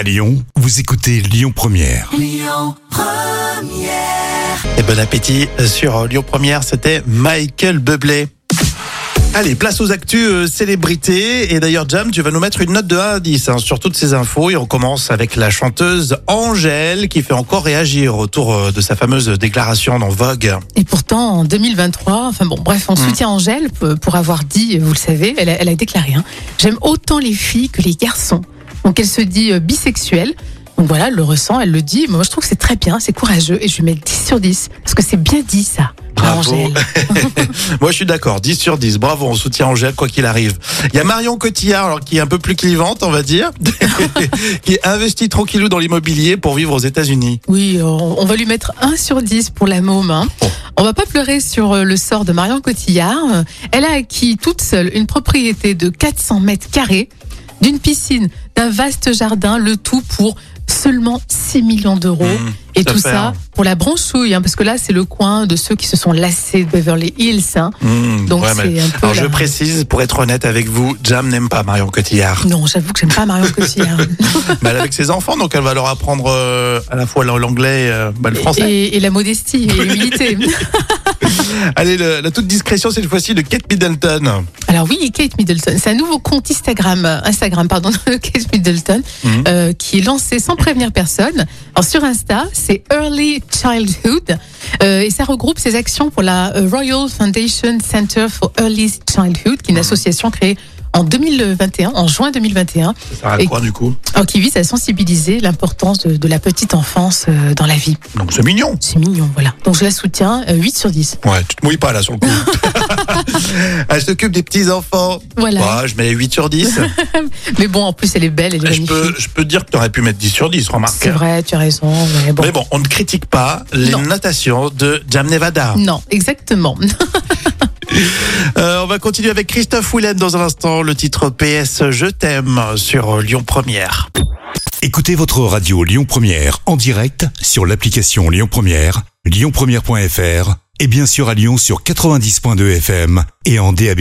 À Lyon, vous écoutez Lyon Première. Et bon appétit sur Lyon Première, c'était Michael Bublé. Allez, place aux actus euh, célébrités. Et d'ailleurs, Jam, tu vas nous mettre une note de 1 à 10 hein, sur toutes ces infos. Et on commence avec la chanteuse Angèle qui fait encore réagir autour euh, de sa fameuse déclaration dans Vogue. Et pourtant, en 2023, enfin bon, bref, on soutient Angèle pour avoir dit, vous le savez, elle a, elle a déclaré, hein, j'aime autant les filles que les garçons. Donc elle se dit euh, bisexuelle. Donc voilà, elle le ressent, elle le dit. Moi, je trouve que c'est très bien, c'est courageux. Et je lui mets 10 sur 10. Parce que c'est bien dit, ça. Bravo. Moi, je suis d'accord. 10 sur 10. Bravo, on soutient Angèle quoi qu'il arrive. Il y a Marion Cotillard, alors qui est un peu plus clivante, on va dire, qui investit tranquillou dans l'immobilier pour vivre aux États-Unis. Oui, on va lui mettre 1 sur 10 pour la môme. hein. Oh. On va pas pleurer sur euh, le sort de Marion Cotillard. Elle a acquis toute seule une propriété de 400 mètres carrés, d'une piscine, d'un vaste jardin, le tout pour seulement 6 millions d'euros. Mmh, Et tout ça hein. pour la branchouille, hein, parce que là, c'est le coin de ceux qui se sont lassés de Beverly Hills. hein. Mmh, Donc, ouais, c'est mais- un peu Alors je précise, pour être honnête avec vous, Jam n'aime pas Marion Cotillard. Non, j'avoue que j'aime pas Marion Cotillard. Mais elle est avec ses enfants, donc elle va leur apprendre euh, à la fois l'anglais euh, bah, le français. et, et la modestie et l'humilité. Allez, le- la toute discrétion cette fois-ci de Kate Middleton. Alors oui, Kate Middleton, c'est un nouveau compte Instagram, Instagram pardon, de Kate Middleton, Mhm. euh, qui est lancé sans prévenir personne. Alors sur Insta, c'est Early Childhood, euh, et ça regroupe ses actions pour la euh, Royal Foundation Center for Early Childhood, qui est une association créée en 2021, en juin 2021, Ça sert à Et- quoi du coup? Alors qui vise à sensibiliser l'importance de, de la petite enfance euh, dans la vie. Donc c'est mignon. C'est mignon, voilà. Donc je la soutiens, euh, 8 sur 10. Ouais, tu te mouilles pas là sur le coup. elle s'occupe des petits enfants. Voilà. Ouais, je mets 8 sur 10. Mais bon, en plus elle est belle, elle est je, peux, je peux dire que tu aurais pu mettre 10 sur 10, remarque. C'est vrai, tu as raison, mais bon. Mais bon, on ne critique pas les Non. notations de Jam Nevada. Non, exactement. Euh, on va continuer avec Christophe Willem dans un instant. Le titre PS Je t'aime sur Lyon Première. Écoutez votre radio Lyon Première en direct sur l'application Lyon Première, lyonpremière.fr et bien sûr à Lyon sur 90.2 FM et en DAB+.